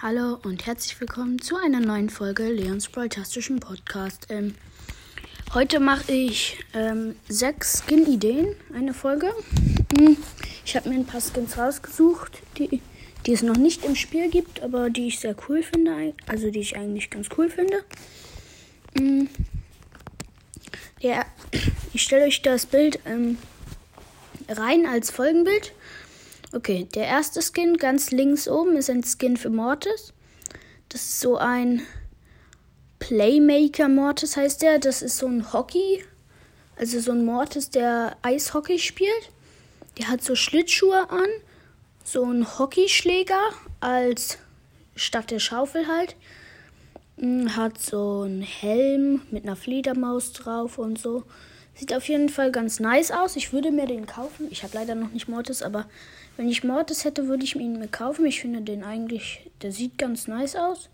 Hallo und herzlich willkommen zu einer neuen Folge Leons Brawl-tastischen Podcast. Ähm, heute mache ich ähm, sechs Skin-Ideen, eine Folge. Hm, ich habe mir ein paar Skins rausgesucht, die, die es noch nicht im Spiel gibt, aber die ich sehr cool finde, also die ich eigentlich ganz cool finde. Hm, ja, ich stelle euch das Bild ähm, rein als Folgenbild. Okay, der erste Skin ganz links oben ist ein Skin für Mortis. Das ist so ein Playmaker Mortis heißt der. Das ist so ein Hockey, also so ein Mortis, der Eishockey spielt. Der hat so Schlittschuhe an, so ein Hockeyschläger als statt der Schaufel halt. Hm, hat so einen Helm mit einer Fledermaus drauf und so. Sieht auf jeden Fall ganz nice aus. Ich würde mir den kaufen. Ich habe leider noch nicht Mortis, aber wenn ich Mortis hätte, würde ich ihn mir kaufen. Ich finde den eigentlich, der sieht ganz nice aus.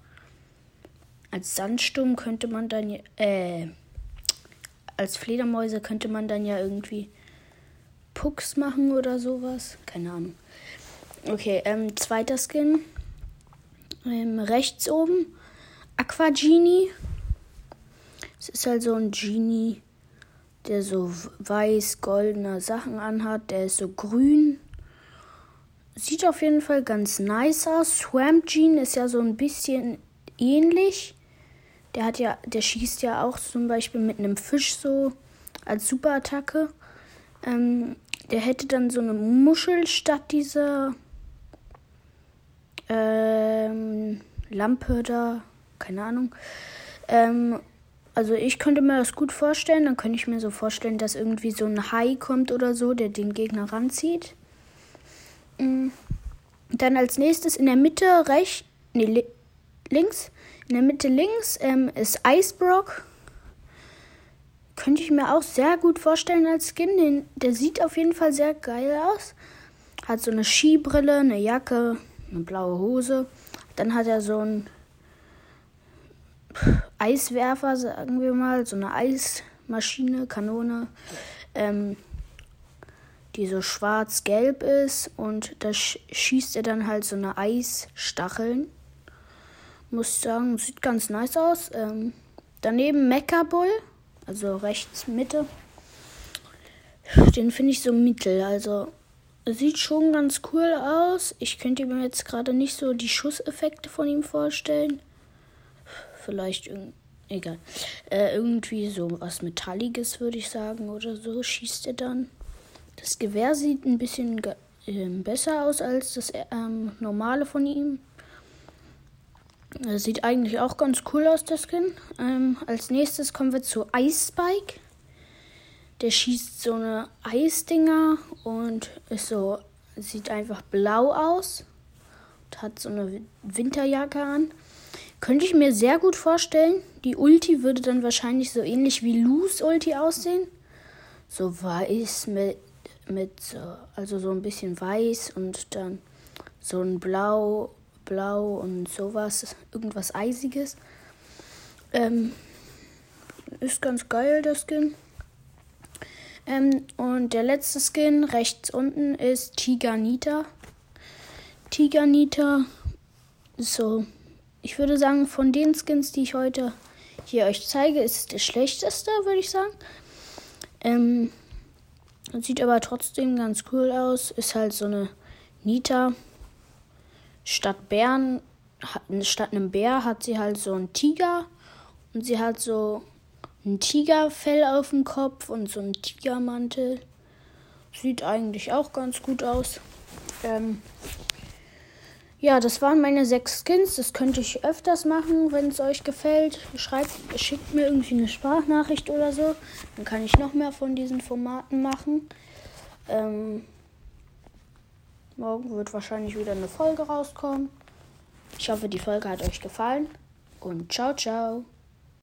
Als Sandsturm könnte man dann, äh, als Fledermäuse könnte man dann ja irgendwie Pucks machen oder sowas. Keine Ahnung. Okay, ähm, zweiter Skin. Ähm, rechts oben. Aqua Genie. Es ist halt so ein Genie der so weiß-goldene Sachen anhat. Der ist so grün. Sieht auf jeden Fall ganz nice aus. Swamp Gene ist ja so ein bisschen ähnlich. Der hat ja, der schießt ja auch zum Beispiel mit einem Fisch so als Superattacke. Ähm, der hätte dann so eine Muschel statt dieser ähm, Lampe da, keine Ahnung. Ähm, also ich könnte mir das gut vorstellen. Dann könnte ich mir so vorstellen, dass irgendwie so ein Hai kommt oder so, der den Gegner ranzieht. Mm. Dann als nächstes in der Mitte rechts, nee, li links, in der Mitte links ähm, ist Icebrock. Könnte ich mir auch sehr gut vorstellen als Skin. Den, der sieht auf jeden Fall sehr geil aus. Hat so eine Skibrille, eine Jacke, eine blaue Hose. Dann hat er so ein Eiswerfer, sagen wir mal, so eine Eismaschine, Kanone, ähm, die so schwarz-gelb ist und da schießt er dann halt so eine Eisstacheln. Muss sagen, sieht ganz nice aus. Ähm, daneben Mecha-Bull, also rechts Mitte. Den finde ich so mittel, also sieht schon ganz cool aus. Ich könnte mir jetzt gerade nicht so die Schusseffekte von ihm vorstellen vielleicht egal. Äh, irgendwie so was Metalliges, würde ich sagen, oder so, schießt er dann. Das Gewehr sieht ein bisschen äh, besser aus als das ähm, normale von ihm. Das sieht eigentlich auch ganz cool aus, der Skin. Ähm, als nächstes kommen wir zu Ice Spike. Der schießt so eine Eisdinger und ist so, sieht einfach blau aus. Und hat so eine Winterjacke an. Könnte ich mir sehr gut vorstellen. Die Ulti würde dann wahrscheinlich so ähnlich wie Lus Ulti aussehen. So weiß mit, mit so, also so ein bisschen weiß und dann so ein Blau, Blau und sowas, irgendwas Eisiges. Ähm, ist ganz geil, der Skin. Ähm, und der letzte Skin rechts unten ist Tiganita. Tiganita so ich würde sagen, von den Skins, die ich heute hier euch zeige, ist es der schlechteste, würde ich sagen. Ähm, sieht aber trotzdem ganz cool aus. Ist halt so eine Nita. Statt Bären, statt einem Bär hat sie halt so einen Tiger. Und sie hat so ein Tigerfell auf dem Kopf und so einen Tigermantel. Sieht eigentlich auch ganz gut aus. Ähm, ja, das waren meine sechs Skins. Das könnte ich öfters machen, wenn es euch gefällt. Schreibt, schickt mir irgendwie eine Sprachnachricht oder so. Dann kann ich noch mehr von diesen Formaten machen. Ähm, morgen wird wahrscheinlich wieder eine Folge rauskommen. Ich hoffe, die Folge hat euch gefallen. Und ciao, ciao.